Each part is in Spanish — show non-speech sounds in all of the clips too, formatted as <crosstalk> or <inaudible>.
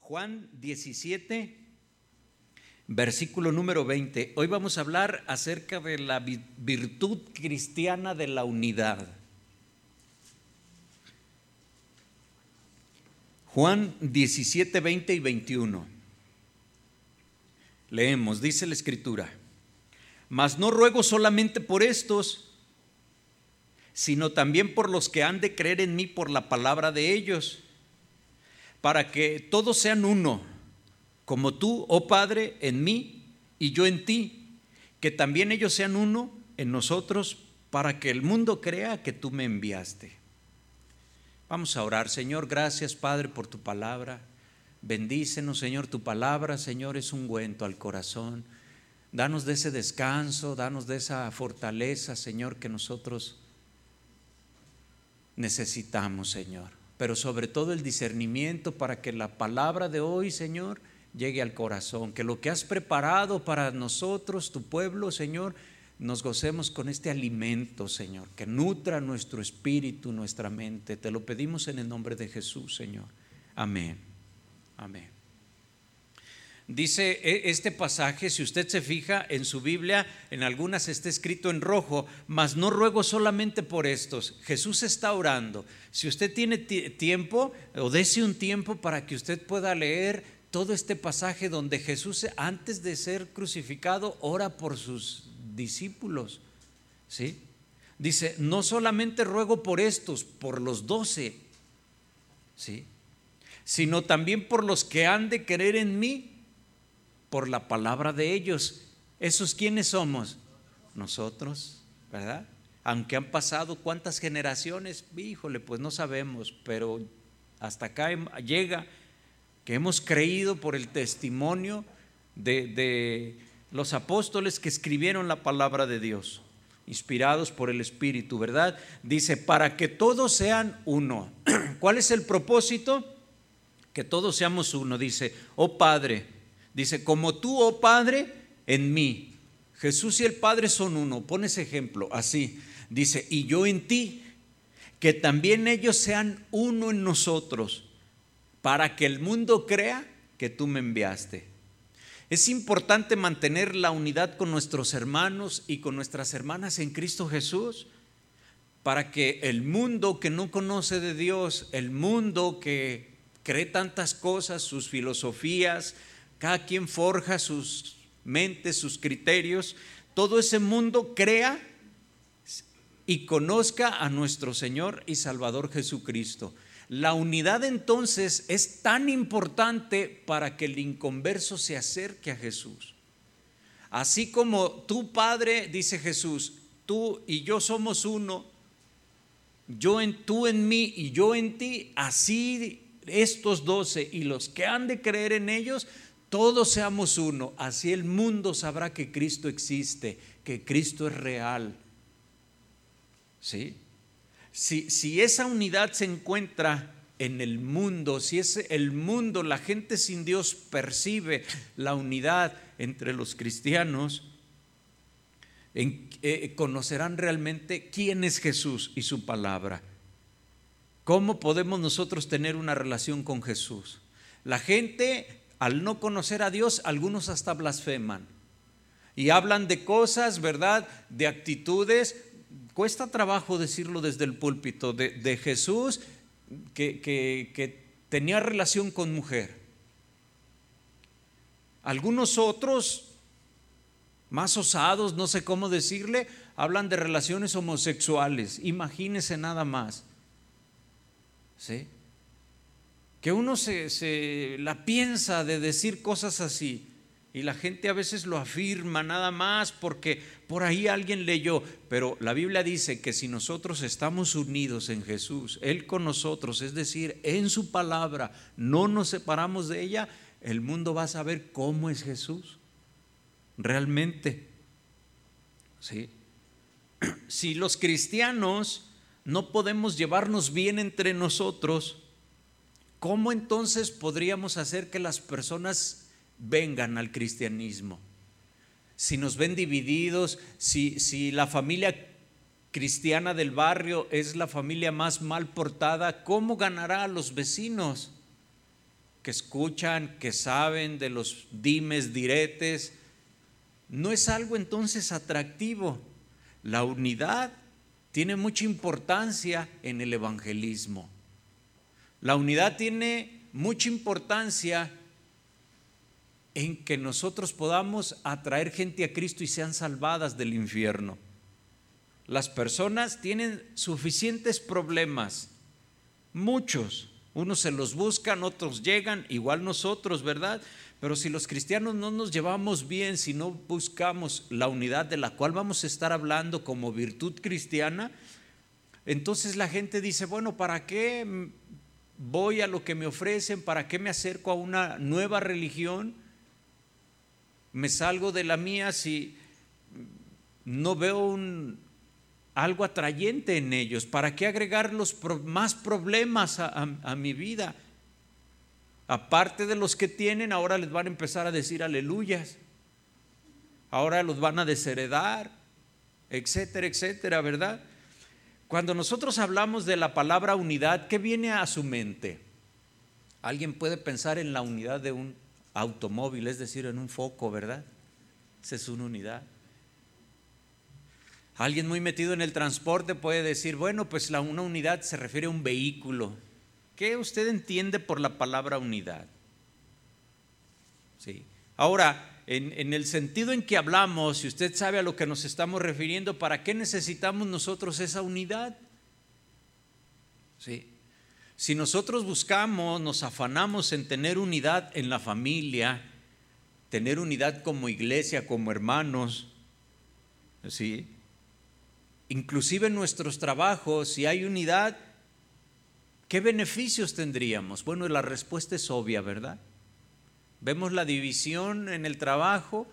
Juan 17, versículo número 20. Hoy vamos a hablar acerca de la virtud cristiana de la unidad. Juan 17, 20 y 21. Leemos, dice la escritura, mas no ruego solamente por estos, sino también por los que han de creer en mí por la palabra de ellos para que todos sean uno, como tú, oh Padre, en mí y yo en ti, que también ellos sean uno en nosotros, para que el mundo crea que tú me enviaste. Vamos a orar, Señor, gracias Padre por tu palabra. Bendícenos, Señor, tu palabra, Señor, es un ungüento al corazón. Danos de ese descanso, danos de esa fortaleza, Señor, que nosotros necesitamos, Señor pero sobre todo el discernimiento para que la palabra de hoy, Señor, llegue al corazón, que lo que has preparado para nosotros, tu pueblo, Señor, nos gocemos con este alimento, Señor, que nutra nuestro espíritu, nuestra mente. Te lo pedimos en el nombre de Jesús, Señor. Amén. Amén. Dice e, este pasaje, si usted se fija en su Biblia, en algunas está escrito en rojo, mas no ruego solamente por estos. Jesús está orando. Si usted tiene tiempo, o dése un tiempo para que usted pueda leer todo este pasaje donde Jesús, antes de ser crucificado, ora por sus discípulos. ¿Sí? Dice, no solamente ruego por estos, por los doce, ¿sí? sino también por los que han de creer en mí por la palabra de ellos. ¿Esos quiénes somos? Nosotros, ¿verdad? Aunque han pasado cuántas generaciones, híjole, pues no sabemos, pero hasta acá llega que hemos creído por el testimonio de, de los apóstoles que escribieron la palabra de Dios, inspirados por el Espíritu, ¿verdad? Dice, para que todos sean uno. <clears throat> ¿Cuál es el propósito? Que todos seamos uno. Dice, oh Padre, Dice, como tú, oh Padre, en mí. Jesús y el Padre son uno. Pone ese ejemplo así. Dice, y yo en ti, que también ellos sean uno en nosotros, para que el mundo crea que tú me enviaste. Es importante mantener la unidad con nuestros hermanos y con nuestras hermanas en Cristo Jesús, para que el mundo que no conoce de Dios, el mundo que cree tantas cosas, sus filosofías, cada quien forja sus mentes, sus criterios. Todo ese mundo crea y conozca a nuestro Señor y Salvador Jesucristo. La unidad entonces es tan importante para que el inconverso se acerque a Jesús. Así como tu Padre, dice Jesús, tú y yo somos uno, yo en tú en mí y yo en ti, así estos doce y los que han de creer en ellos todos seamos uno, así el mundo sabrá que Cristo existe, que Cristo es real. ¿Sí? Si, esa unidad se encuentra en el mundo, si es el mundo, la gente sin Dios percibe la unidad entre los cristianos, eh, conocerán realmente quién es Jesús y su palabra. ¿Cómo podemos nosotros tener una relación con Jesús? La gente al no conocer a Dios, algunos hasta blasfeman. Y hablan de cosas, ¿verdad? De actitudes. Cuesta trabajo decirlo desde el púlpito, de, Jesús que, que tenía relación con mujer. Algunos otros, más osados, no sé cómo decirle, hablan de relaciones homosexuales. Imagínese nada más. ¿Sí? Que uno se, la piensa de decir cosas así. Y la gente a veces lo afirma nada más porque por ahí alguien leyó. Pero la Biblia dice que si nosotros estamos unidos en Jesús, Él con nosotros, es decir, en su palabra, no nos separamos de ella, el mundo va a saber cómo es Jesús. Realmente. ¿Sí? <clears throat> Si los cristianos no podemos llevarnos bien entre nosotros, ¿cómo entonces podríamos hacer que las personas vengan al cristianismo? Si nos ven divididos, si, si la familia cristiana del barrio es la familia más mal portada, ¿cómo ganará a los vecinos? que escuchan, que saben de los dimes, diretes, no es algo entonces atractivo. La unidad tiene mucha importancia en el evangelismo. La unidad tiene mucha importancia en que nosotros podamos atraer gente a Cristo y sean salvadas del infierno. Las personas tienen suficientes problemas, muchos. Unos se los buscan, otros llegan, igual nosotros, ¿verdad? Pero si los cristianos no nos llevamos bien, si no buscamos la unidad de la cual vamos a estar hablando como virtud cristiana, entonces la gente dice, bueno, ¿para qué voy a lo que me ofrecen? ¿Para qué me acerco a una nueva religión? me salgo de la mía si no veo algo atrayente en ellos? ¿Para qué agregar los más problemas a, mi vida? Aparte de los que tienen, ahora les van a empezar a decir aleluyas. Ahora los van a desheredar, etcétera, etcétera, ¿verdad? Cuando nosotros hablamos de la palabra unidad, ¿qué viene a su mente? Alguien puede pensar en la unidad de un automóvil, es decir, en un foco, ¿verdad? Esa es una unidad. Alguien muy metido en el transporte puede decir, bueno, pues la, una unidad se refiere a un vehículo. ¿Qué usted entiende por la palabra unidad? Sí. Ahora, en, el sentido en que hablamos, si usted sabe a lo que nos estamos refiriendo, ¿para qué necesitamos nosotros esa unidad? Sí. Si nosotros buscamos, nos afanamos en tener unidad en la familia, tener unidad como iglesia, como hermanos, ¿sí? inclusive en nuestros trabajos, si hay unidad, ¿qué beneficios tendríamos? Bueno, la respuesta es obvia, ¿verdad? Vemos la división en el trabajo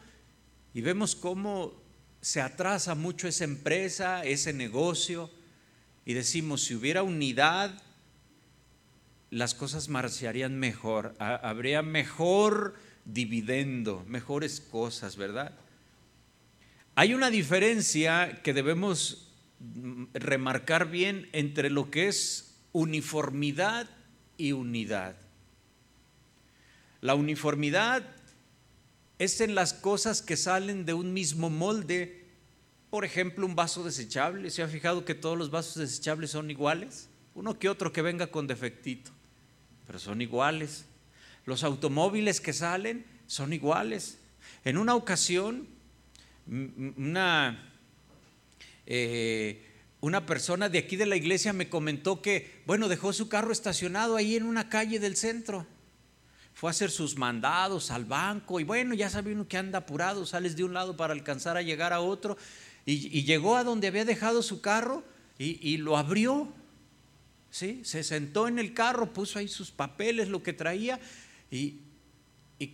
y vemos cómo se atrasa mucho esa empresa, ese negocio, y decimos, si hubiera unidad, las cosas marcharían mejor, habría mejor dividendo, mejores cosas, ¿verdad? Hay una diferencia que debemos remarcar bien entre lo que es uniformidad y unidad. La uniformidad es en las cosas que salen de un mismo molde. Por ejemplo, un vaso desechable. ¿Se ha fijado que todos los vasos desechables son iguales? Uno que otro que venga con defectito pero son iguales. Los automóviles que salen son iguales. En una ocasión, una, eh, una persona de aquí de la iglesia me comentó que, bueno, dejó su carro estacionado ahí en una calle del centro. Fue a hacer sus mandados al banco y bueno, ya sabe uno que anda apurado, sales de un lado para alcanzar a llegar a otro y, llegó a donde había dejado su carro y, lo abrió ¿sí? Se sentó en el carro, puso ahí sus papeles, lo que traía, y,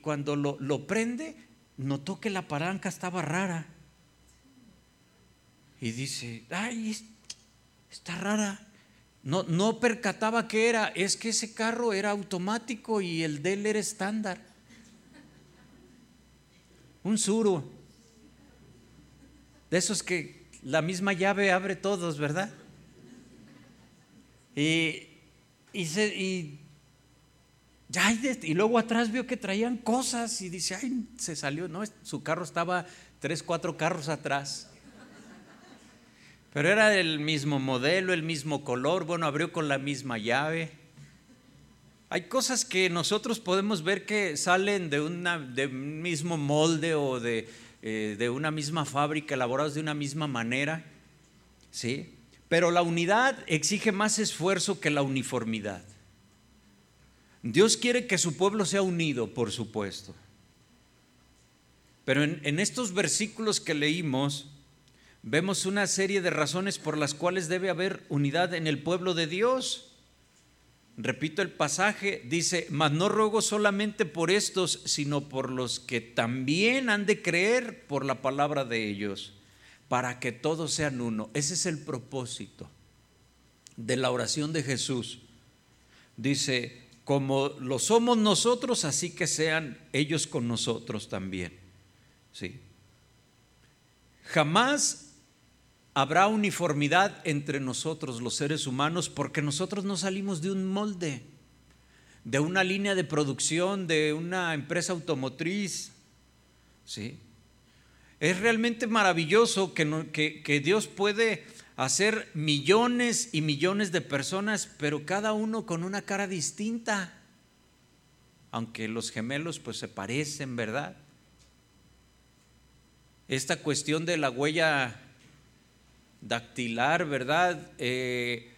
cuando lo, lo, prende, notó que la palanca estaba rara. Y dice, ay, está rara. No, no percataba que era, es que ese carro era automático y el de él era estándar. Un suro. De esos que la misma llave abre todos, ¿verdad? Y, y, ya, y luego atrás vio que traían cosas y dice, ay, se salió, no, su carro estaba tres, cuatro carros atrás. Pero era el mismo modelo, el mismo color, bueno, abrió con la misma llave. Hay cosas que nosotros podemos ver que salen de, un mismo molde o de, eh, de una misma fábrica, elaborados de una misma manera, ¿sí? Pero la unidad exige más esfuerzo que la uniformidad. Dios quiere que su pueblo sea unido, por supuesto. Pero en, estos versículos que leímos, vemos una serie de razones por las cuales debe haber unidad en el pueblo de Dios. Repito el pasaje, dice, mas no ruego solamente por estos, sino por los que también han de creer por la palabra de ellos para que todos sean uno. Ese es el propósito de la oración de Jesús. Dice, como lo somos nosotros, así que sean ellos con nosotros también. Sí. Jamás habrá uniformidad entre nosotros los seres humanos porque nosotros no salimos de un molde. de una línea de producción de una empresa automotriz. ¿Sí? Es realmente maravilloso que, que Dios puede hacer millones y millones de personas, pero cada uno con una cara distinta. Aunque los gemelos pues se parecen, ¿verdad? Esta cuestión de la huella dactilar, ¿verdad? Eh,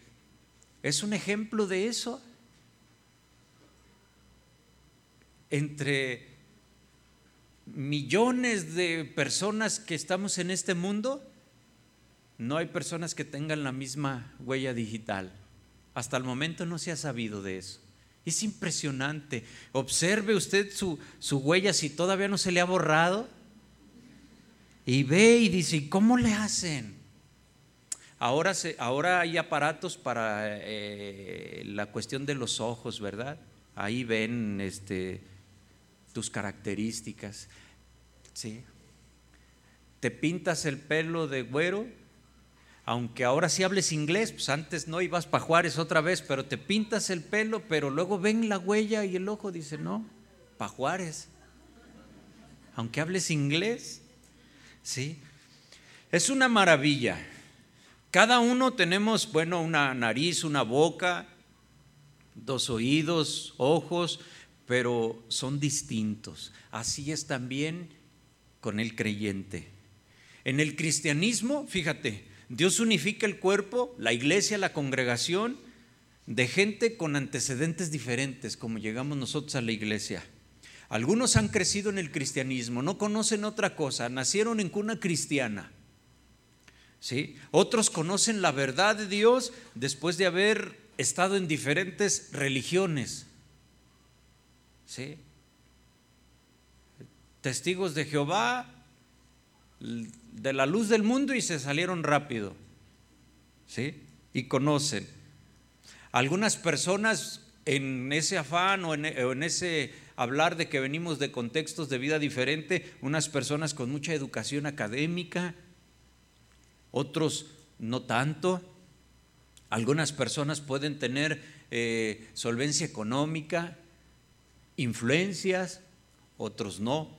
es un ejemplo de eso. Entre millones de personas que estamos en este mundo, no hay personas que tengan la misma huella digital. Hasta el momento no se ha sabido de eso. Es impresionante. Observe usted su, su huella si todavía no se le ha borrado. Y ve y dice, ¿cómo le hacen? Ahora, se, ahora hay aparatos para eh, la cuestión de los ojos, ¿verdad? Ahí ven este, tus características. ¿sí? Te pintas el pelo de güero, aunque ahora sí hables inglés, pues antes no ibas para Juárez otra vez, pero te pintas el pelo, pero luego ven la huella y el ojo dice, no, para Juárez. Aunque hables inglés, ¿sí? Es una maravilla. Cada uno tenemos, bueno, una nariz, una boca, dos oídos, ojos, pero son distintos. Así es también con el creyente. En el cristianismo, fíjate, Dios unifica el cuerpo, la iglesia, la congregación, de gente con antecedentes diferentes, como llegamos nosotros a la iglesia. Algunos han crecido en el cristianismo, no conocen otra cosa, nacieron en cuna cristiana ¿sí? Otros conocen la verdad de Dios después de haber estado en diferentes religiones. ¿sí? Testigos de Jehová, de la luz del mundo y se salieron rápido. ¿sí? Y conocen. Algunas personas en ese afán o en, o en, ese hablar de que venimos de contextos de vida diferente, unas personas con mucha educación académica, otros no tanto. Algunas personas pueden tener eh, solvencia económica, influencias, otros no.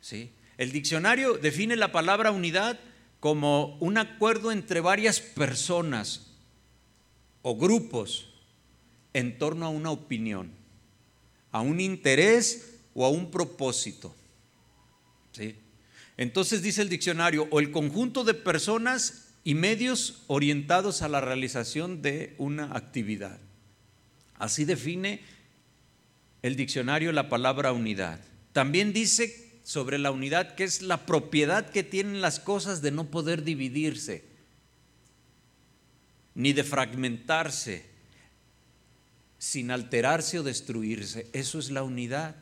¿Sí? El diccionario define la palabra unidad como un acuerdo entre varias personas o grupos en torno a una opinión, a un interés o a un propósito. ¿Sí? Entonces dice el diccionario, o el conjunto de personas y medios orientados a la realización de una actividad. Así define el diccionario la palabra unidad. También dice sobre la unidad que es la propiedad que tienen las cosas de no poder dividirse, ni de fragmentarse, sin alterarse o destruirse. Eso es la unidad,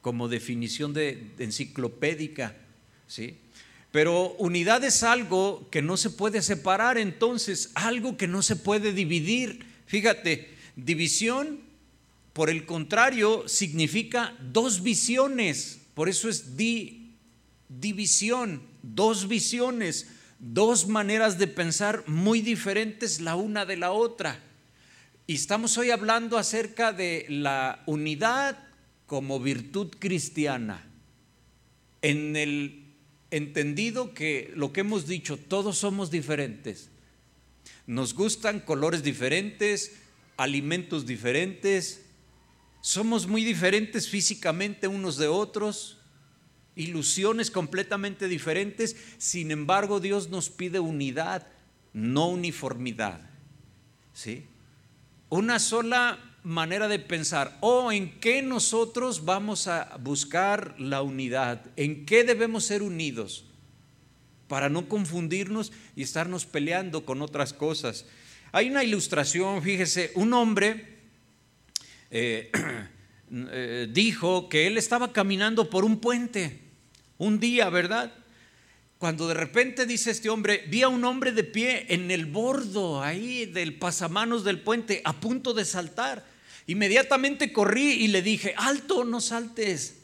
como definición de, enciclopédica ¿sí? Pero unidad es algo que no se puede separar, entonces, algo que no se puede dividir. Fíjate, división, por el contrario, significa dos visiones. Por eso es división, dos visiones, dos maneras de pensar muy diferentes la una de la otra. Y estamos hoy hablando acerca de la unidad como virtud cristiana. En el entendido que lo que hemos dicho, todos somos diferentes. Nos gustan colores diferentes, alimentos diferentes, somos muy diferentes físicamente unos de otros, ilusiones completamente diferentes, sin embargo Dios nos pide unidad, no uniformidad. ¿Sí? Una sola manera de pensar o en qué nosotros vamos a buscar la unidad, en qué debemos ser unidos para no confundirnos y estarnos peleando con otras cosas. Hay una ilustración, fíjese, un hombre eh, <clears throat> eh, dijo que él estaba caminando por un puente un día, ¿verdad? Cuando de repente dice este hombre, vi a un hombre de pie en el bordo ahí del pasamanos del puente, a punto de saltar. Inmediatamente corrí y le dije, alto, no saltes.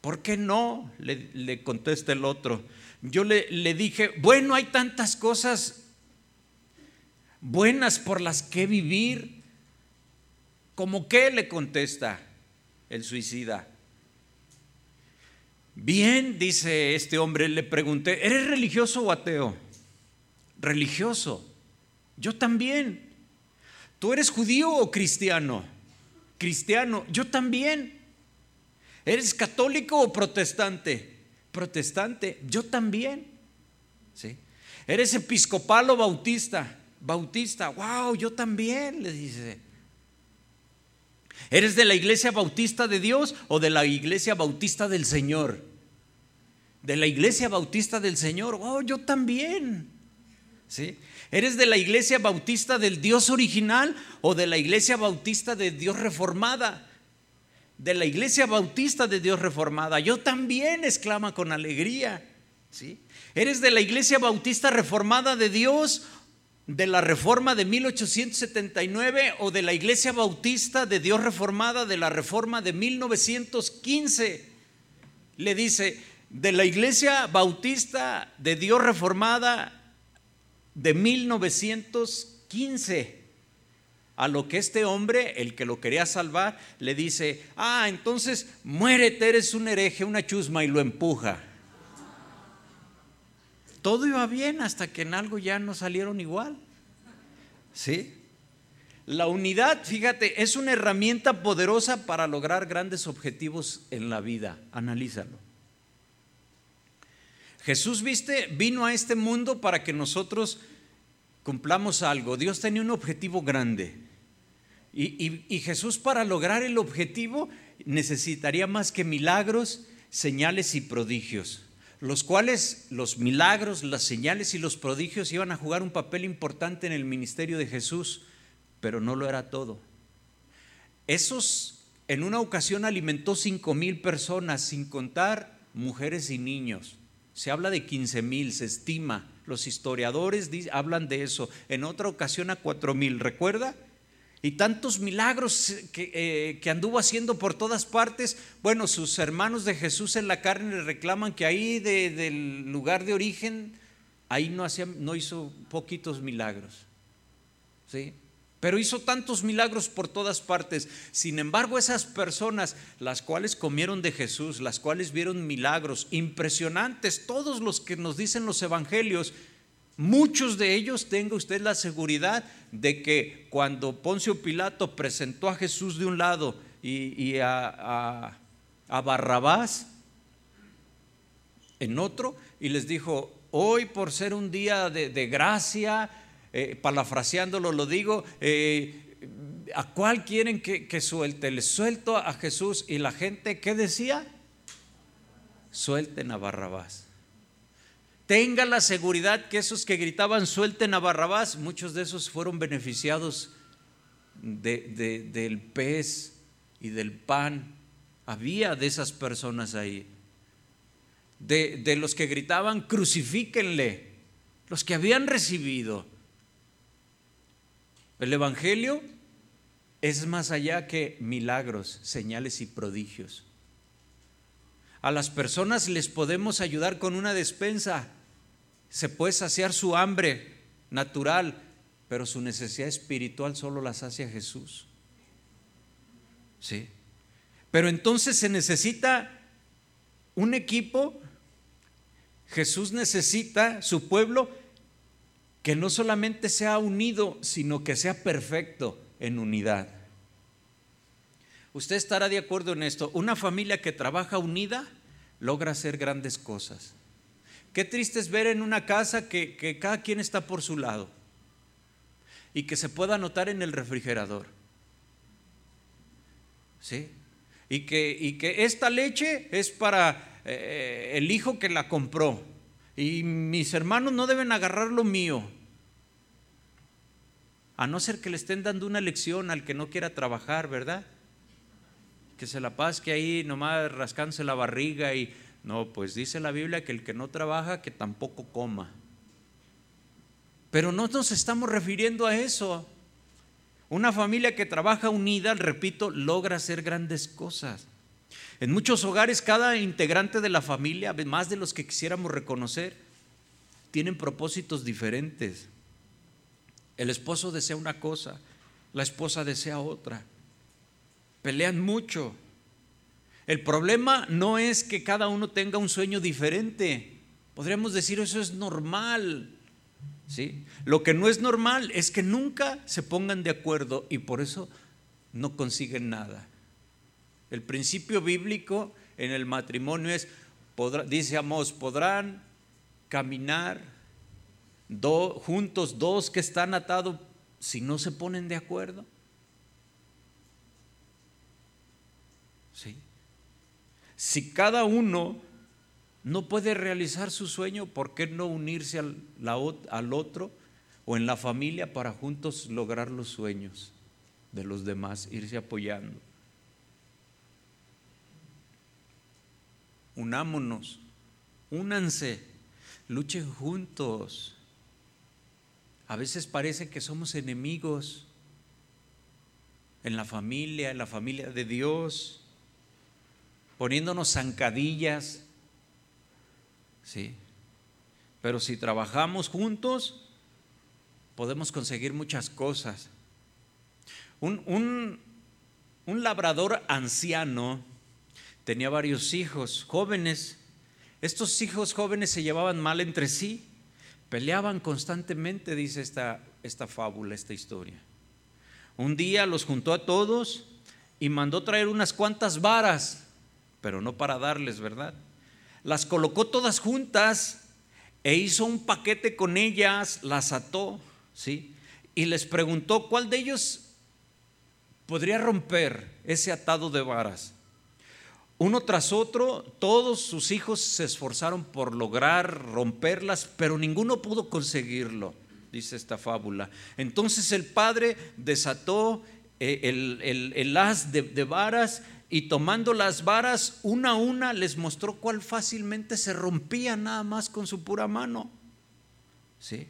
¿Por qué no? Le, contesta el otro. Yo le, le dije, bueno, hay tantas cosas buenas por las que vivir, ¿Cómo qué? le contesta el suicida. Bien, dice este hombre, le pregunté, ¿eres religioso o ateo? Religioso. Yo también. ¿Tú eres judío o cristiano? Cristiano. Yo también. ¿Eres católico o protestante? Protestante. Yo también. ¿Sí? ¿Eres episcopal o bautista? Bautista. Wow, yo también, le dice. ¿Eres de la iglesia bautista de Dios o de la iglesia bautista del Señor? De la iglesia bautista del Señor. Oh, yo también. ¿Sí? ¿Eres de la iglesia bautista del Dios original o de la iglesia bautista de Dios reformada? De la iglesia bautista de Dios reformada. Yo también, exclama con alegría. ¿Sí? ¿Eres de la iglesia bautista reformada de Dios de la reforma de 1879 o de la iglesia bautista de Dios reformada de la reforma de 1915. Le dice, de la iglesia bautista de Dios reformada de 1915. A lo que este hombre, el que lo quería salvar, le dice, ah, entonces muérete, eres un hereje, una chusma, y lo empuja. Todo iba bien hasta que en algo ya no salieron igual. ¿Sí? La unidad, fíjate, es una herramienta poderosa para lograr grandes objetivos en la vida. Analízalo. Jesús, viste, vino a este mundo para que nosotros cumplamos algo. Dios tenía un objetivo grande. Y, y, Jesús para lograr el objetivo necesitaría más que milagros, señales y prodigios los cuales los milagros, las señales y los prodigios iban a jugar un papel importante en el ministerio de Jesús, pero no lo era todo. Esos en una ocasión alimentó cinco mil personas, sin contar mujeres y niños. Se habla de 15 mil, se estima. Los historiadores hablan de eso. En otra ocasión a cuatro mil. ¿Recuerda? Y tantos milagros eh, que, anduvo haciendo por todas partes. Bueno, sus hermanos de Jesús en la carne le reclaman que ahí del lugar de origen, ahí no, hacía, no hizo poquitos milagros. ¿Sí? Pero hizo tantos milagros por todas partes. Sin embargo, esas personas, las cuales comieron de Jesús, las cuales vieron milagros impresionantes, todos los que nos dicen los evangelios, Muchos de ellos, tenga usted la seguridad de que cuando Poncio Pilato presentó a Jesús de un lado y, a, Barrabás en otro, y les dijo, hoy por ser un día de, gracia, eh, parafraseándolo lo digo, eh, ¿a cuál quieren que, que, suelte? Les suelto a Jesús y la gente, ¿qué decía? Suelten a Barrabás. Tenga la seguridad que esos que gritaban suelten a Barrabás, muchos de esos fueron beneficiados del pez y del pan. Había de esas personas ahí. De los que gritaban crucifíquenle, los que habían recibido. El Evangelio es más allá que milagros, señales y prodigios. A las personas les podemos ayudar con una despensa, se puede saciar su hambre natural, pero su necesidad espiritual solo la sacia Jesús. ¿Sí? Pero entonces se necesita un equipo, Jesús necesita su pueblo que no solamente sea unido, sino que sea perfecto en unidad. Usted estará de acuerdo en esto. Una familia que trabaja unida logra hacer grandes cosas. Qué triste es ver en una casa que, cada quien está por su lado y que se pueda notar en el refrigerador. ¿Sí? Y que, esta leche es para eh, el hijo que la compró. Y mis hermanos no deben agarrar lo mío. A no ser que le estén dando una lección al que no quiera trabajar, ¿verdad? Que se la pasque ahí nomás rascándose la barriga y no, pues dice la Biblia que el que no trabaja, que tampoco coma. Pero no nos estamos refiriendo a eso. Una familia que trabaja unida, repito, logra hacer grandes cosas. En muchos hogares cada integrante de la familia, más de los que quisiéramos reconocer, tienen propósitos diferentes. El esposo desea una cosa, la esposa desea otra. pelean mucho. El problema no es que cada uno tenga un sueño diferente. Podríamos decir eso es normal. ¿sí? Lo que no es normal es que nunca se pongan de acuerdo y por eso no consiguen nada. El principio bíblico en el matrimonio es, dice Amos, podrán caminar juntos dos que están atados si no se ponen de acuerdo. ¿Sí? Si cada uno no puede realizar su sueño, ¿por qué no unirse al, al otro o en la familia para juntos lograr los sueños de los demás, irse apoyando? Unámonos, únanse, luchen juntos. A veces parece que somos enemigos en la familia, en la familia de Dios, poniéndonos zancadillas. Sí. Pero si trabajamos juntos, podemos conseguir muchas cosas. Un, un, un labrador anciano tenía varios hijos jóvenes. Estos hijos jóvenes se llevaban mal entre sí Peleaban constantemente, dice esta, esta fábula, esta historia. Un día los juntó a todos y mandó traer unas cuantas varas, pero no para darles, ¿verdad? Las colocó todas juntas e hizo un paquete con ellas, las ató, ¿sí? Y les preguntó cuál de ellos podría romper ese atado de varas. Uno tras otro, todos sus hijos se esforzaron por lograr romperlas, pero ninguno pudo conseguirlo, dice esta fábula. Entonces el padre desató eh, el, el, haz de, de varas y tomando las varas una a una les mostró cuál fácilmente se rompía nada más con su pura mano. ¿Sí?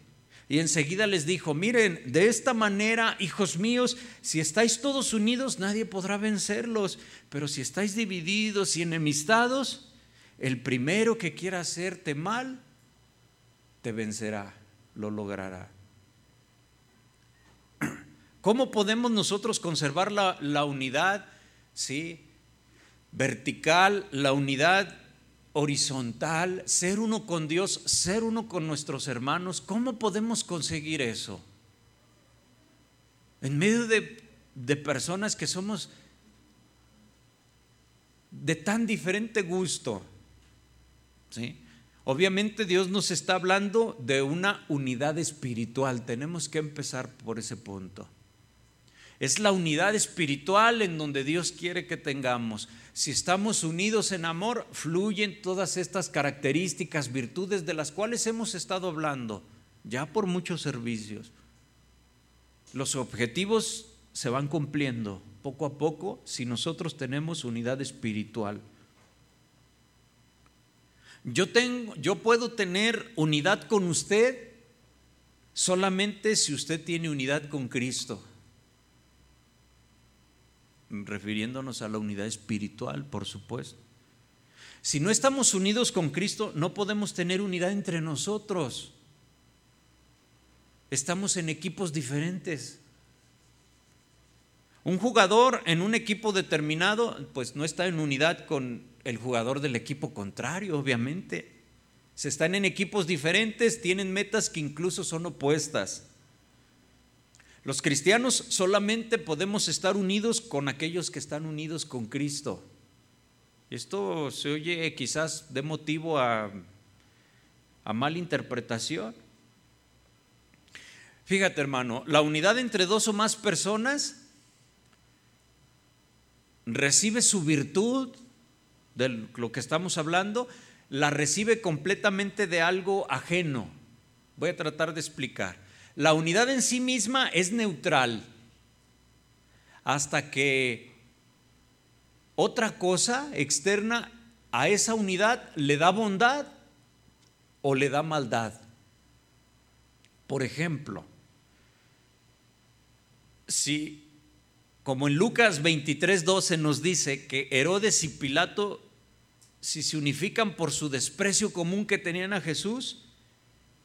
Y enseguida les dijo, miren, de esta manera, hijos míos, si estáis todos unidos, nadie podrá vencerlos, pero si estáis divididos y enemistados, el primero que quiera hacerte mal, te vencerá, lo logrará. <clears throat> ¿Cómo podemos nosotros conservar la, unidad? ¿Sí? Vertical, la unidad horizontal, ser uno con Dios, ser uno con nuestros hermanos. ¿Cómo podemos conseguir eso? En medio de, de personas que somos de tan diferente gusto. ¿sí? Obviamente Dios nos está hablando de una unidad espiritual. Tenemos que empezar por ese punto. Es la unidad espiritual en donde Dios quiere que tengamos. Si estamos unidos en amor, fluyen todas estas características, virtudes de las cuales hemos estado hablando ya por muchos servicios. Los objetivos se van cumpliendo poco a poco si nosotros tenemos unidad espiritual. Yo, tengo, yo puedo tener unidad con usted solamente si usted tiene unidad con Cristo refiriéndonos a la unidad espiritual, por supuesto. Si no estamos unidos con Cristo, no podemos tener unidad entre nosotros. Estamos en equipos diferentes. Un jugador en un equipo determinado, pues no está en unidad con el jugador del equipo contrario, obviamente. Se están en equipos diferentes, tienen metas que incluso son opuestas. Los cristianos solamente podemos estar unidos con aquellos que están unidos con Cristo. Esto se oye quizás de motivo a, a mala interpretación. Fíjate hermano, la unidad entre dos o más personas recibe su virtud de lo que estamos hablando, la recibe completamente de algo ajeno. Voy a tratar de explicar. La unidad en sí misma es neutral hasta que otra cosa externa a esa unidad le da bondad o le da maldad. Por ejemplo, si como en Lucas 23, 12 nos dice que Herodes y Pilato, si se unifican por su desprecio común que tenían a Jesús,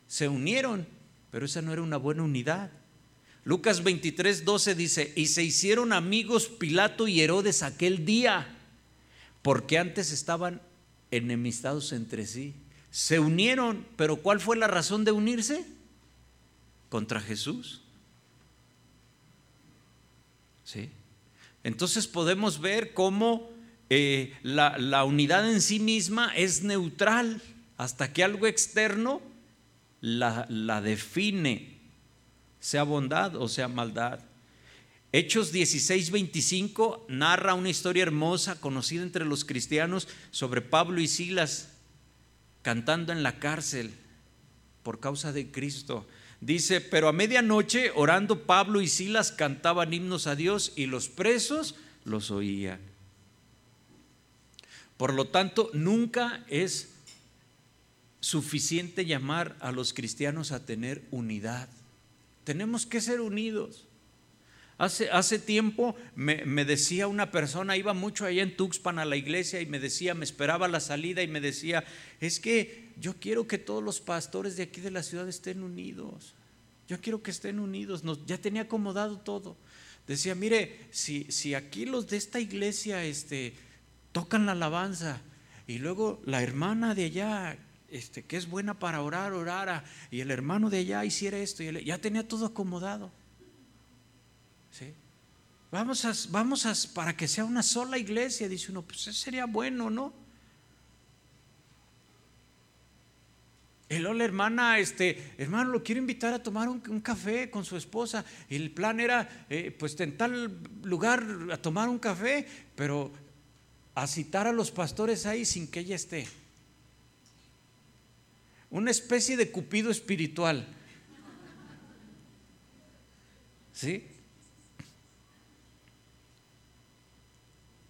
se unieron pero esa no era una buena unidad. Lucas 23, 12 dice, y se hicieron amigos Pilato y Herodes aquel día, porque antes estaban enemistados entre sí. Se unieron, pero ¿cuál fue la razón de unirse? Contra Jesús. ¿Sí? Entonces podemos ver cómo eh, la, la unidad en sí misma es neutral hasta que algo externo la, define sea bondad o sea maldad. Hechos 16, 25 narra una historia hermosa conocida entre los cristianos sobre Pablo y Silas cantando en la cárcel por causa de Cristo. Dice, pero a medianoche orando Pablo y Silas cantaban himnos a Dios y los presos los oían. Por lo tanto, nunca es suficiente llamar a los cristianos a tener unidad. Tenemos que ser unidos. Hace, hace tiempo me, me, decía una persona, iba mucho allá en Tuxpan a la iglesia y me decía, me esperaba la salida y me decía, es que yo quiero que todos los pastores de aquí de la ciudad estén unidos. Yo quiero que estén unidos. ya tenía acomodado todo. Decía, mire, si, si aquí los de esta iglesia este, tocan la alabanza y luego la hermana de allá este, que es buena para orar, orara, y el hermano de allá hiciera esto, y ya tenía todo acomodado. ¿Sí? Vamos a, vamos a, para que sea una sola iglesia, dice uno, pues sería bueno, ¿no? Y luego la hermana, este, hermano, lo quiero invitar a tomar un, café con su esposa. Y el plan era, eh, pues, en tal lugar a tomar un café, pero a citar a los pastores ahí sin que ella esté una especie de cupido espiritual. ¿Sí?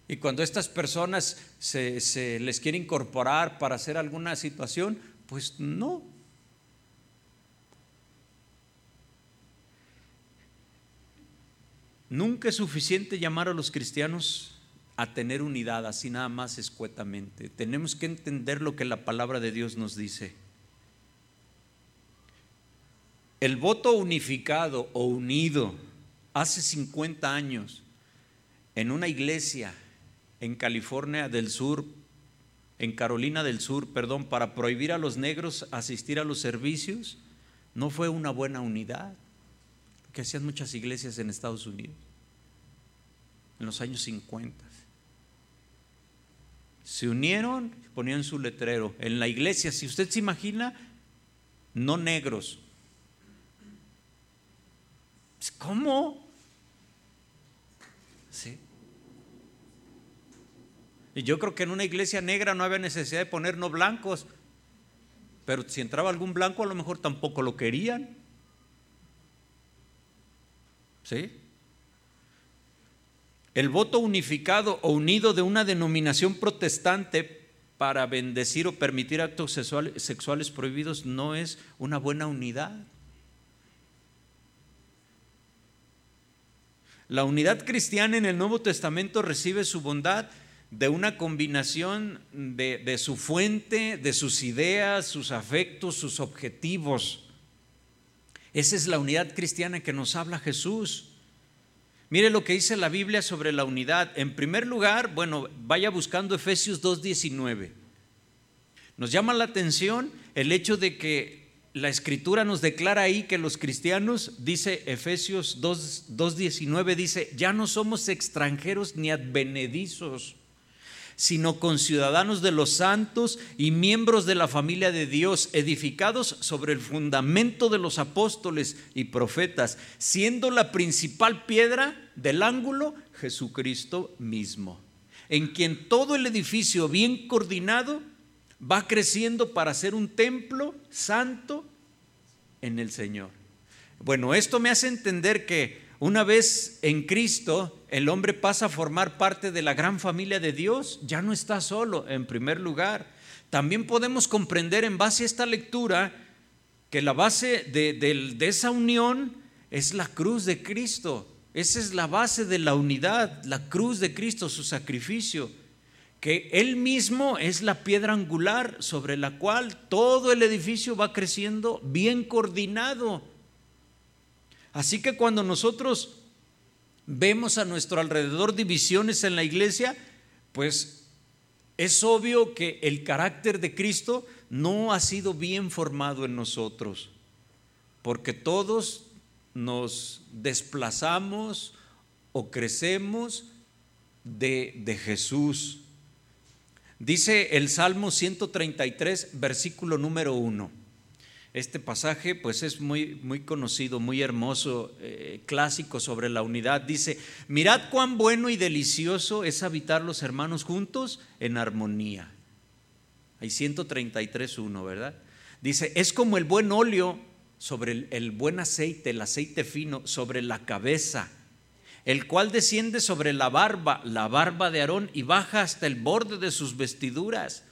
Y cuando estas personas se, les quiere incorporar para hacer alguna situación, pues no. Nunca es suficiente llamar a los cristianos a tener unidad así nada más escuetamente. Tenemos que entender lo que la palabra de Dios nos dice. El voto unificado o unido hace 50 años en una iglesia en California del Sur, en Carolina del Sur, perdón, para prohibir a los negros asistir a los servicios, no fue una buena unidad que hacían muchas iglesias en Estados Unidos en los años 50. Se unieron, ponían su letrero en la iglesia, si usted se imagina, no negros, ¿Cómo? Sí. Y yo creo que en una iglesia negra no había necesidad de poner no blancos, pero si entraba algún blanco a lo mejor tampoco lo querían. ¿Sí? El voto unificado o unido de una denominación protestante para bendecir o permitir actos sexuales prohibidos no es una buena unidad. La unidad cristiana en el Nuevo Testamento recibe su bondad de una combinación de, su fuente, de sus ideas, sus afectos, sus objetivos. Esa es la unidad cristiana que nos habla Jesús. Mire lo que dice la Biblia sobre la unidad. En primer lugar, bueno, vaya buscando Efesios 2.19. Nos llama la atención el hecho de que la escritura nos declara ahí que los cristianos, dice Efesios 2.19, dice, ya no somos extranjeros ni advenedizos, sino conciudadanos de los santos y miembros de la familia de Dios, edificados sobre el fundamento de los apóstoles y profetas, siendo la principal piedra del ángulo Jesucristo mismo, en quien todo el edificio bien coordinado va creciendo para ser un templo santo en el Señor. Bueno, esto me hace entender que una vez en Cristo el hombre pasa a formar parte de la gran familia de Dios, ya no está solo en primer lugar. También podemos comprender en base a esta lectura que la base de, esa unión es la cruz de Cristo. Esa es la base de la unidad, la cruz de Cristo, su sacrificio que Él mismo es la piedra angular sobre la cual todo el edificio va creciendo bien coordinado. Así que cuando nosotros vemos a nuestro alrededor divisiones en la iglesia, pues es obvio que el carácter de Cristo no ha sido bien formado en nosotros, porque todos nos desplazamos o crecemos de, de Jesús. Dice el Salmo 133, versículo número 1. Este pasaje pues es muy, muy conocido, muy hermoso, eh, clásico sobre la unidad. Dice, mirad cuán bueno y delicioso es habitar los hermanos juntos en armonía. Hay 133.1, ¿verdad? Dice, es como el buen óleo sobre el, el buen aceite, el aceite fino, sobre la cabeza, el cual desciende sobre la barba, la barba de Aarón, y baja hasta el borde de sus vestiduras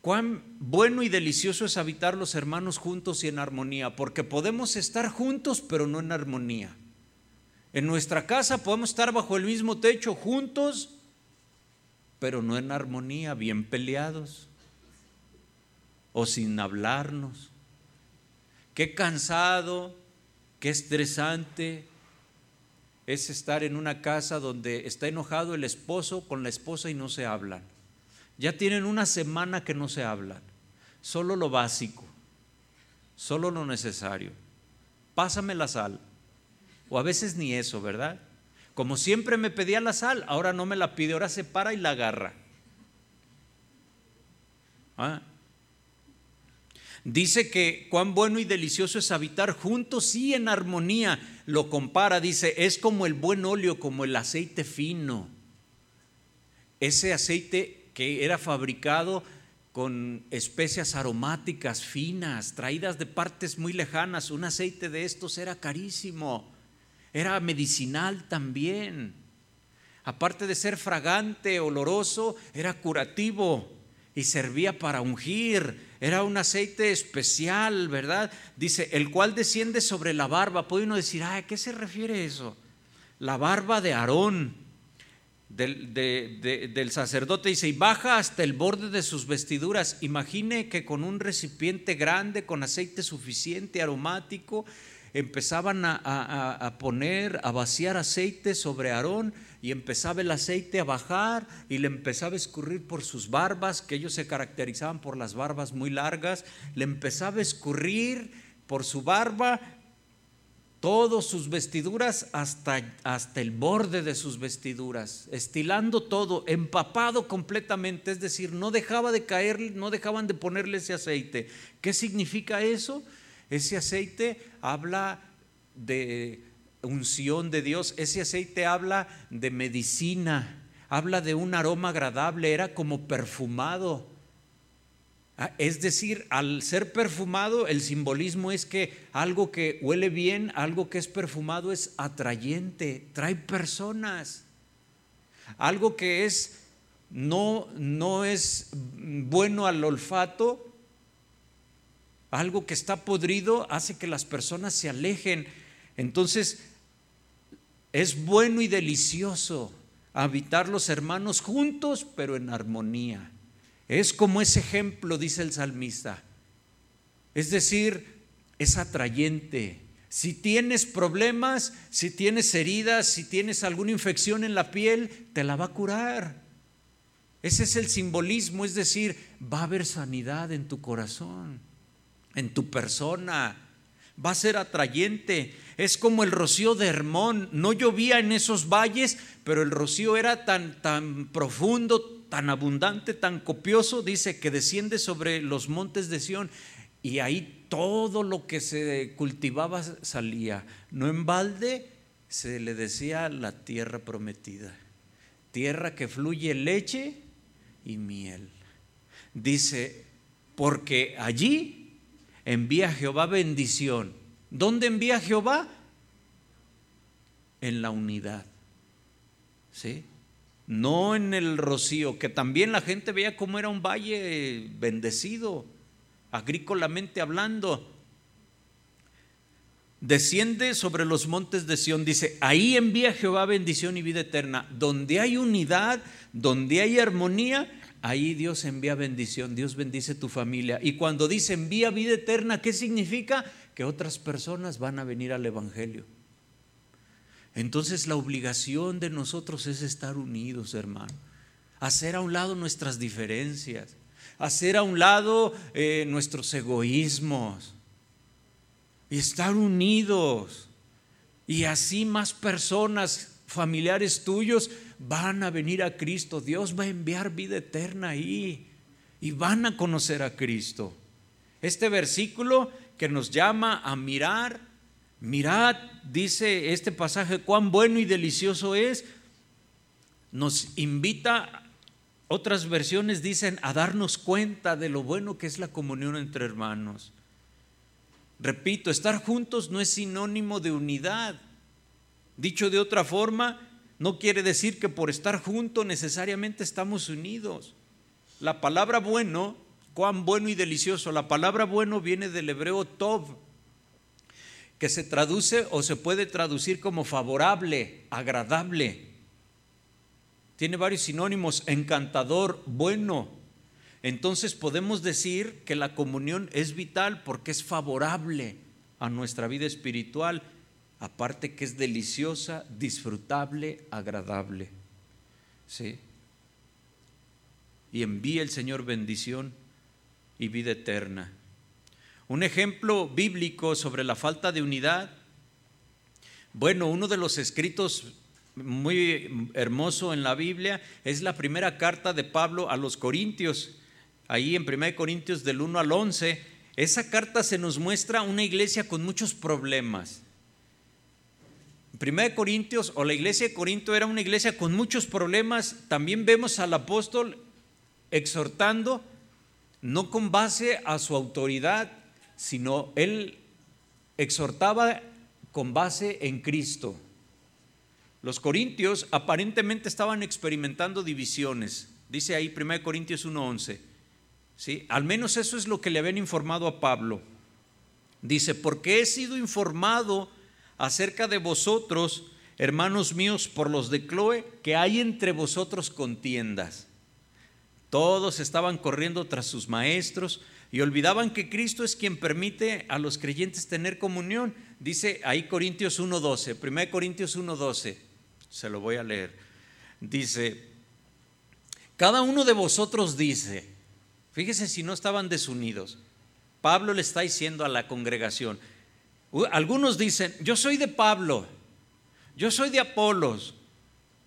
Cuán bueno y delicioso es habitar los hermanos juntos y en armonía, porque podemos estar juntos pero no en armonía. En nuestra casa podemos estar bajo el mismo techo juntos, pero no en armonía, bien peleados o sin hablarnos. Qué cansado, qué estresante es estar en una casa donde está enojado el esposo con la esposa y no se hablan. Ya tienen una semana que no se hablan. Solo lo básico, solo lo necesario. Pásame la sal. O a veces ni eso, ¿verdad? Como siempre me pedía la sal, ahora no me la pide, ahora se para y la agarra. ¿Ah? Dice que cuán bueno y delicioso es habitar juntos y en armonía. Lo compara, dice, es como el buen óleo, como el aceite fino. Ese aceite que era fabricado con especias aromáticas finas, traídas de partes muy lejanas. Un aceite de estos era carísimo, era medicinal también. Aparte de ser fragante, oloroso, era curativo y servía para ungir. Era un aceite especial, ¿verdad? Dice, el cual desciende sobre la barba. Puede uno decir, ¿a qué se refiere eso? La barba de Aarón del, sacerdote dice, y baja hasta el borde de sus vestiduras. Imagine que con un recipiente grande, con aceite suficiente, aromático, empezaban a, a, poner, a vaciar aceite sobre Aarón y empezaba el aceite a bajar y le empezaba a escurrir por sus barbas, que ellos se caracterizaban por las barbas muy largas, le empezaba a escurrir por su barba todas sus vestiduras hasta, hasta el borde de sus vestiduras, estilando todo, empapado completamente, es decir, no dejaba de caer, no dejaban de ponerle ese aceite. ¿Qué significa eso? Ese aceite habla de unción de Dios, ese aceite habla de medicina, habla de un aroma agradable, era como perfumado. Ah, es decir, al ser perfumado, el simbolismo es que algo que huele bien, algo que es perfumado es atrayente, trae personas. Algo que es no, no es bueno al olfato, algo que está podrido hace que las personas se alejen. Entonces, es bueno y delicioso habitar los hermanos juntos, pero en armonía. Es como ese ejemplo, dice el salmista. Es decir, es atrayente. Si tienes problemas, si tienes heridas, si tienes alguna infección en la piel, te la va a curar. Ese es el simbolismo, es decir, va a haber sanidad en tu corazón, en tu persona. Va a ser atrayente. Es como el rocío de Hermón. No llovía en esos valles, pero el rocío era tan, tan profundo, tan abundante, tan copioso, dice que desciende sobre los montes de Sión y ahí todo lo que se cultivaba salía. No en balde se le decía la tierra prometida, tierra que fluye leche y miel. Dice, porque allí envía Jehová bendición. ¿Dónde envía Jehová? En la unidad. ¿Sí? no en el rocío, que también la gente veía cómo era un valle bendecido, agrícolamente hablando. Desciende sobre los montes de Sión, dice, ahí envía Jehová bendición y vida eterna. Donde hay unidad, donde hay armonía, ahí Dios envía bendición, Dios bendice tu familia. Y cuando dice envía vida eterna, ¿qué significa? que otras personas van a venir al Evangelio. Entonces la obligación de nosotros es estar unidos, hermano. Hacer a un lado nuestras diferencias. Hacer a un lado eh, nuestros egoísmos. Y estar unidos. Y así más personas, familiares tuyos, van a venir a Cristo. Dios va a enviar vida eterna ahí. Y van a conocer a Cristo. Este versículo que nos llama a mirar Mirad, dice este pasaje, cuán bueno y delicioso es. Nos invita, otras versiones dicen, a darnos cuenta de lo bueno que es la comunión entre hermanos. Repito, estar juntos no es sinónimo de unidad. Dicho de otra forma, no quiere decir que por estar juntos necesariamente estamos unidos. La palabra bueno, cuán bueno y delicioso, la palabra bueno viene del hebreo tov, que se traduce o se puede traducir como favorable, agradable. Tiene varios sinónimos, encantador, bueno. Entonces podemos decir que la comunión es vital porque es favorable a nuestra vida espiritual, aparte que es deliciosa, disfrutable, agradable. ¿Sí? Y envía el Señor bendición y vida eterna. Un ejemplo bíblico sobre la falta de unidad. Bueno, uno de los escritos muy hermoso en la Biblia es la primera carta de Pablo a los Corintios. Ahí en 1 Corintios del 1 al 11, esa carta se nos muestra una iglesia con muchos problemas. 1 Corintios o la iglesia de Corinto era una iglesia con muchos problemas. También vemos al apóstol exhortando, no con base a su autoridad, sino él exhortaba con base en Cristo. Los corintios aparentemente estaban experimentando divisiones. Dice ahí 1 Corintios 1:11. ¿Sí? Al menos eso es lo que le habían informado a Pablo. Dice, porque he sido informado acerca de vosotros, hermanos míos, por los de Chloe, que hay entre vosotros contiendas. Todos estaban corriendo tras sus maestros, y olvidaban que Cristo es quien permite a los creyentes tener comunión. Dice ahí Corintios 1.12, 1 Corintios 1.12, se lo voy a leer. Dice, cada uno de vosotros dice, fíjese si no estaban desunidos, Pablo le está diciendo a la congregación, algunos dicen, yo soy de Pablo, yo soy de Apolos,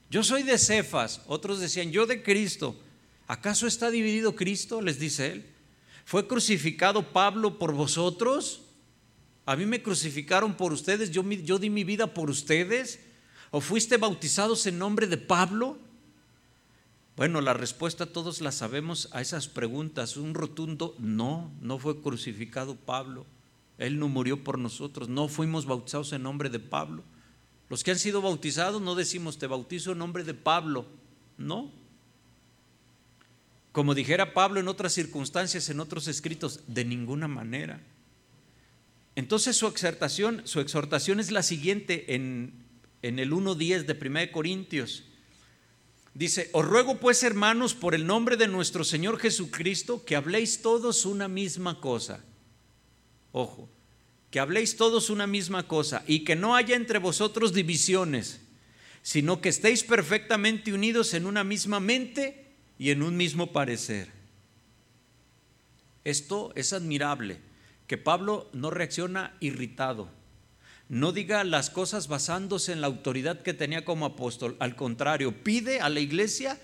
yo soy de Cefas, otros decían, yo de Cristo. ¿Acaso está dividido Cristo? Les dice él. ¿Fue crucificado Pablo por vosotros? ¿A mí me crucificaron por ustedes? ¿Yo, di mi vida por ustedes? ¿O fuiste bautizados en nombre de Pablo? Bueno, la respuesta todos la sabemos a esas preguntas. Un rotundo no, no fue crucificado Pablo. Él no murió por nosotros. No fuimos bautizados en nombre de Pablo. Los que han sido bautizados no decimos te bautizo en nombre de Pablo. No, como dijera Pablo en otras circunstancias, en otros escritos, de ninguna manera. Entonces su exhortación, su exhortación es la siguiente en, en el 1.10 de 1 Corintios. Dice, os ruego pues hermanos por el nombre de nuestro Señor Jesucristo que habléis todos una misma cosa. Ojo, que habléis todos una misma cosa y que no haya entre vosotros divisiones, sino que estéis perfectamente unidos en una misma mente y en un mismo parecer. Esto es admirable, que Pablo no reacciona irritado, no diga las cosas basándose en la autoridad que tenía como apóstol, al contrario, pide a la iglesia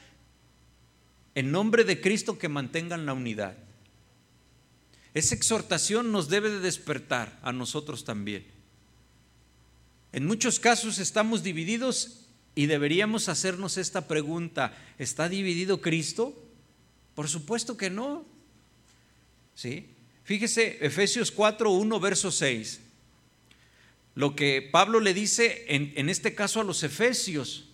en nombre de Cristo que mantengan la unidad. Esa exhortación nos debe de despertar a nosotros también. En muchos casos estamos divididos y deberíamos hacernos esta pregunta, ¿está dividido Cristo? Por supuesto que no. ¿Sí? Fíjese Efesios 4, 1, verso 6. Lo que Pablo le dice en, en este caso a los efesios.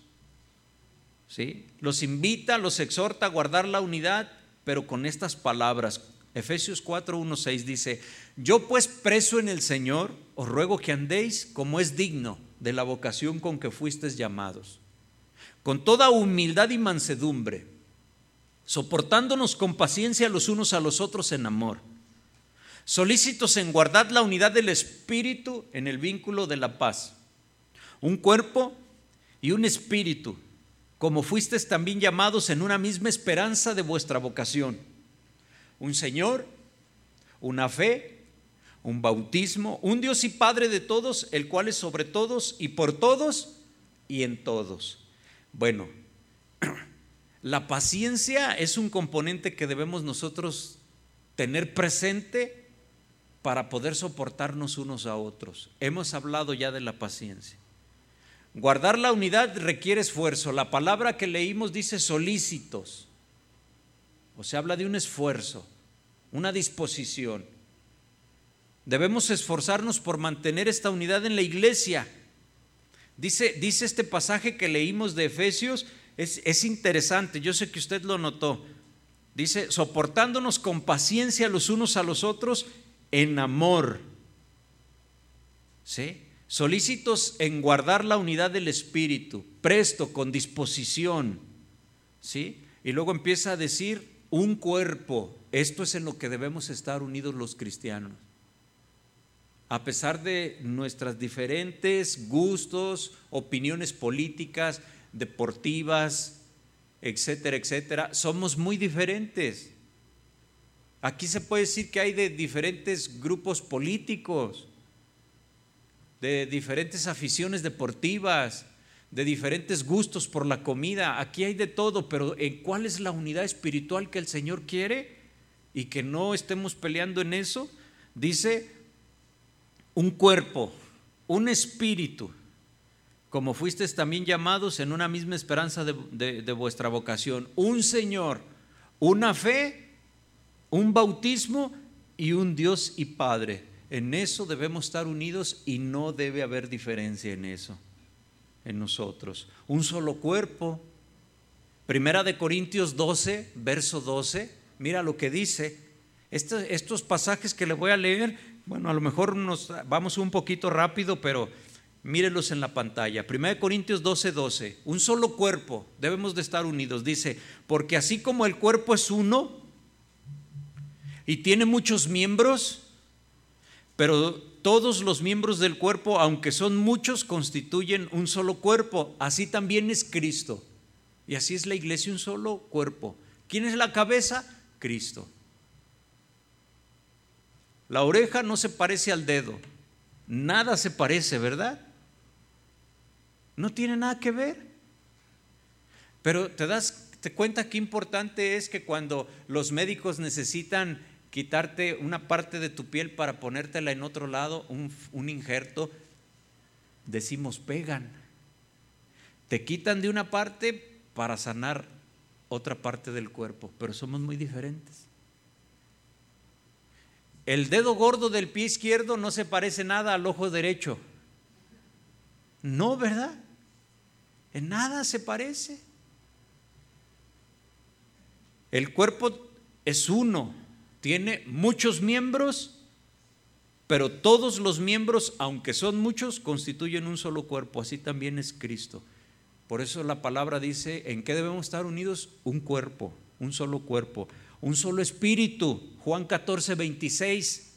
¿Sí? Los invita, los exhorta a guardar la unidad, pero con estas palabras. Efesios 4, 1, 6 dice, yo pues preso en el Señor, os ruego que andéis como es digno de la vocación con que fuisteis llamados, con toda humildad y mansedumbre, soportándonos con paciencia los unos a los otros en amor, solícitos en guardar la unidad del espíritu en el vínculo de la paz. Un cuerpo y un espíritu, como fuisteis también llamados en una misma esperanza de vuestra vocación. Un Señor, una fe, un bautismo, un Dios y Padre de todos, el cual es sobre todos y por todos y en todos. Bueno, <clears throat> la paciencia es un componente que debemos nosotros tener presente para poder soportarnos unos a otros. Hemos hablado ya de la paciencia. Guardar la unidad requiere esfuerzo. La palabra que leímos dice solícitos. O sea, habla de un esfuerzo, una disposición. Debemos esforzarnos por mantener esta unidad en la iglesia. Dice, dice este pasaje que leímos de Efesios, es, es interesante, yo sé que usted lo notó. Dice, soportándonos con paciencia los unos a los otros en amor. ¿Sí? Solícitos en guardar la unidad del espíritu, presto, con disposición. ¿Sí? Y luego empieza a decir un cuerpo. Esto es en lo que debemos estar unidos los cristianos. A pesar de nuestras diferentes gustos, opiniones políticas, deportivas, etcétera, etcétera, somos muy diferentes. Aquí se puede decir que hay de diferentes grupos políticos, de diferentes aficiones deportivas, de diferentes gustos por la comida. Aquí hay de todo, pero ¿en cuál es la unidad espiritual que el Señor quiere? Y que no estemos peleando en eso. Dice, un cuerpo, un espíritu, como fuisteis también llamados en una misma esperanza de, de vuestra vocación, un Señor, una fe un bautismo y un Dios y Padre. En eso debemos estar unidos y no debe haber diferencia en eso, en nosotros. Un solo cuerpo. Primera de Corintios 12, verso 12, mira lo que dice. Estos, estos pasajes que le voy a leer, bueno, a lo mejor nos vamos un poquito rápido, pero mírelos en la pantalla. Primera de Corintios 12, 12. Un solo cuerpo, debemos de estar unidos. Dice, porque así como el cuerpo es uno, y tiene muchos miembros, pero todos los miembros del cuerpo, aunque son muchos, constituyen un solo cuerpo. Así también es Cristo. Y así es la iglesia, un solo cuerpo. ¿Quién es la cabeza? Cristo. La oreja no se parece al dedo. Nada se parece, ¿verdad? No tiene nada que ver. Pero te das te cuenta qué importante es que cuando los médicos necesitan quitarte una parte de tu piel para ponértela en otro lado, un, injerto, decimos pegan. Te quitan de una parte para sanar otra parte del cuerpo, pero somos muy diferentes. El dedo gordo del pie izquierdo no se parece nada al ojo derecho. No, ¿verdad? En nada se parece. El cuerpo es uno, tiene muchos miembros, pero todos los miembros, aunque son muchos, constituyen un solo cuerpo. Así también es Cristo. Por eso la palabra dice, ¿en qué debemos estar unidos? Un cuerpo, un solo cuerpo, un solo espíritu. Juan 14, 26.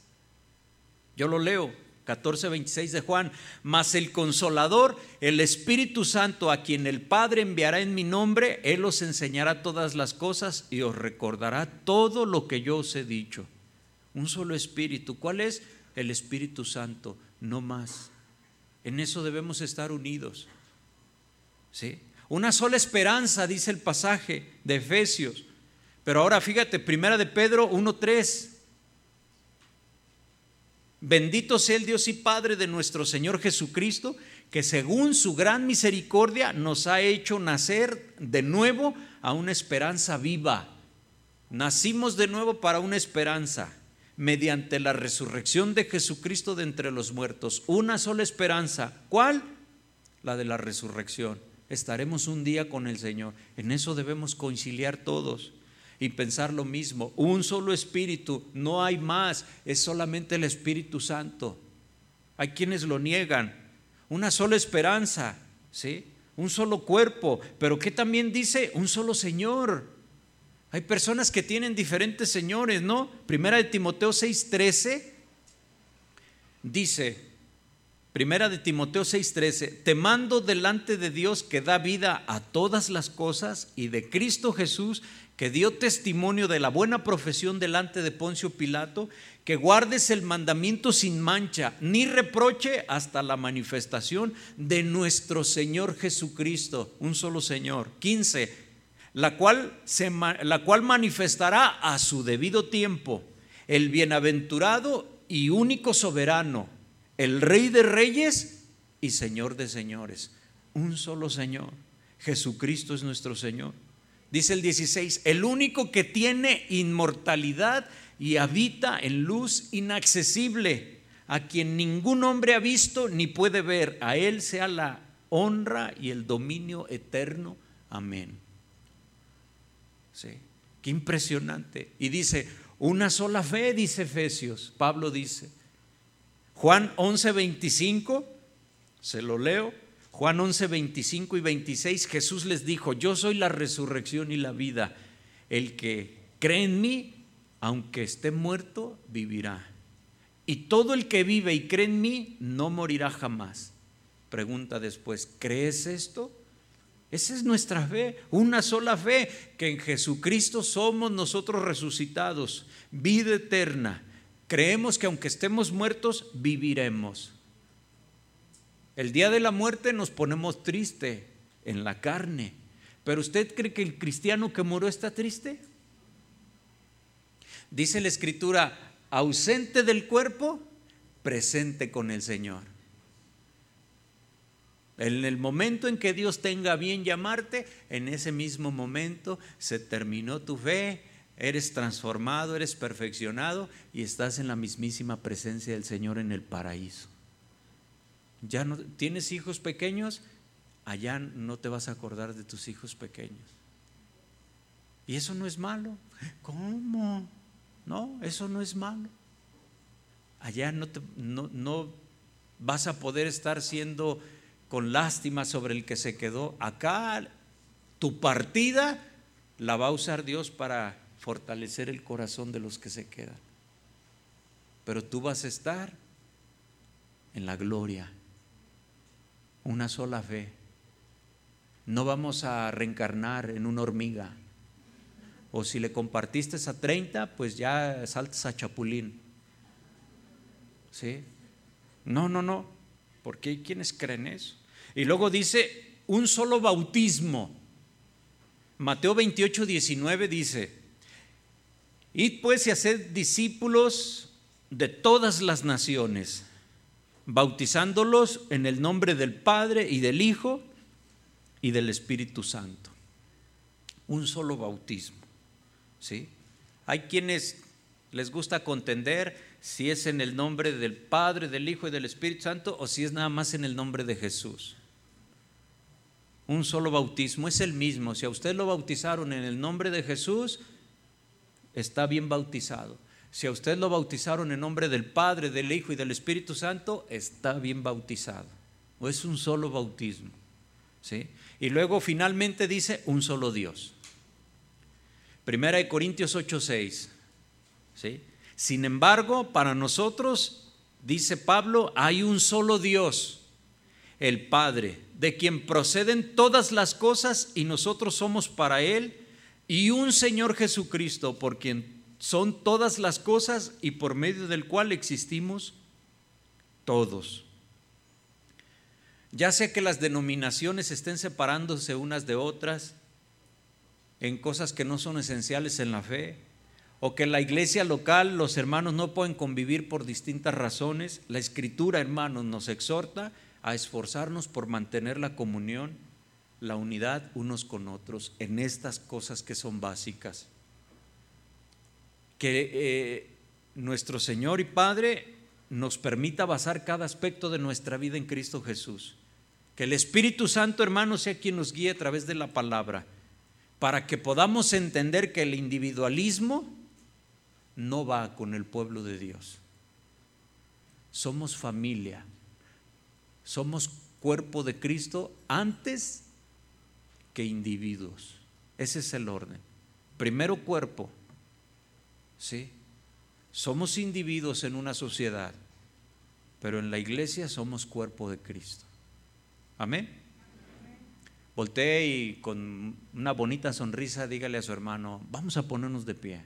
Yo lo leo. 14, 26 de Juan, mas el consolador, el Espíritu Santo, a quien el Padre enviará en mi nombre, Él os enseñará todas las cosas y os recordará todo lo que yo os he dicho. Un solo Espíritu. ¿Cuál es? El Espíritu Santo, no más. En eso debemos estar unidos. ¿Sí? Una sola esperanza, dice el pasaje de Efesios. Pero ahora fíjate, primera de Pedro 1.3. Bendito sea el Dios y Padre de nuestro Señor Jesucristo, que según su gran misericordia nos ha hecho nacer de nuevo a una esperanza viva. Nacimos de nuevo para una esperanza, mediante la resurrección de Jesucristo de entre los muertos. Una sola esperanza. ¿Cuál? La de la resurrección. Estaremos un día con el Señor. En eso debemos conciliar todos y pensar lo mismo. Un solo espíritu, no hay más, es solamente el Espíritu Santo. Hay quienes lo niegan. Una sola esperanza, ¿sí? Un solo cuerpo, pero que también dice un solo Señor. Hay personas que tienen diferentes señores, ¿no? Primera de Timoteo 6:13 dice, Primera de Timoteo 6:13, te mando delante de Dios que da vida a todas las cosas y de Cristo Jesús que dio testimonio de la buena profesión delante de Poncio Pilato, que guardes el mandamiento sin mancha ni reproche hasta la manifestación de nuestro Señor Jesucristo, un solo Señor. 15, la cual, se, la cual manifestará a su debido tiempo el bienaventurado y único soberano, el Rey de Reyes y Señor de Señores. Un solo Señor. Jesucristo es nuestro Señor. Dice el 16, el único que tiene inmortalidad y habita en luz inaccesible, a quien ningún hombre ha visto ni puede ver. A Él sea la honra y el dominio eterno. Amén. Sí, qué impresionante. Y dice, una sola fe, dice Efesios. Pablo dice. Juan 11, 25, se lo leo. Juan 11, 25 y 26, Jesús les dijo, yo soy la resurrección y la vida. El que cree en mí, aunque esté muerto, vivirá. Y todo el que vive y cree en mí, no morirá jamás. Pregunta después, ¿crees esto? Esa es nuestra fe, una sola fe, que en Jesucristo somos nosotros resucitados, vida eterna. Creemos que aunque estemos muertos, viviremos. El día de la muerte nos ponemos triste en la carne. Pero ¿usted cree que el cristiano que murió está triste? Dice la escritura, ausente del cuerpo, presente con el Señor. En el momento en que Dios tenga bien llamarte, en ese mismo momento se terminó tu fe, eres transformado, eres perfeccionado y estás en la mismísima presencia del Señor en el paraíso. Ya no tienes hijos pequeños, allá no te vas a acordar de tus hijos pequeños. Y eso no es malo. ¿Cómo? No, eso no es malo. Allá no, no, no vas a poder estar siendo con lástima sobre el que se quedó. Acá tu partida la va a usar Dios para fortalecer el corazón de los que se quedan. Pero tú vas a estar en la gloria una sola fe. No vamos a reencarnar en una hormiga. O si le compartiste a 30, pues ya saltas a chapulín. ¿Sí? No, no, no. Porque hay quienes creen eso. Y luego dice un solo bautismo. Mateo 28, 19 dice, id pues y haced discípulos de todas las naciones bautizándolos en el nombre del Padre y del Hijo y del Espíritu Santo. Un solo bautismo. ¿sí? Hay quienes les gusta contender si es en el nombre del Padre, del Hijo y del Espíritu Santo o si es nada más en el nombre de Jesús. Un solo bautismo es el mismo. Si a usted lo bautizaron en el nombre de Jesús, está bien bautizado. Si a usted lo bautizaron en nombre del Padre, del Hijo y del Espíritu Santo, está bien bautizado. O es un solo bautismo. ¿sí? Y luego finalmente dice un solo Dios. Primera de Corintios 8:6. ¿sí? Sin embargo, para nosotros, dice Pablo, hay un solo Dios, el Padre, de quien proceden todas las cosas y nosotros somos para Él, y un Señor Jesucristo, por quien son todas las cosas y por medio del cual existimos todos. Ya sea que las denominaciones estén separándose unas de otras en cosas que no son esenciales en la fe, o que la iglesia local, los hermanos no pueden convivir por distintas razones, la escritura, hermanos, nos exhorta a esforzarnos por mantener la comunión, la unidad unos con otros en estas cosas que son básicas que eh, nuestro Señor y Padre nos permita basar cada aspecto de nuestra vida en Cristo Jesús. Que el Espíritu Santo, hermano, sea quien nos guíe a través de la palabra, para que podamos entender que el individualismo no va con el pueblo de Dios. Somos familia, somos cuerpo de Cristo antes que individuos. Ese es el orden. primero cuerpo, ¿sí? Somos individuos en una sociedad, pero en la iglesia somos cuerpo de Cristo. Amén. Voltee y con una bonita sonrisa dígale a su hermano, vamos a ponernos de pie.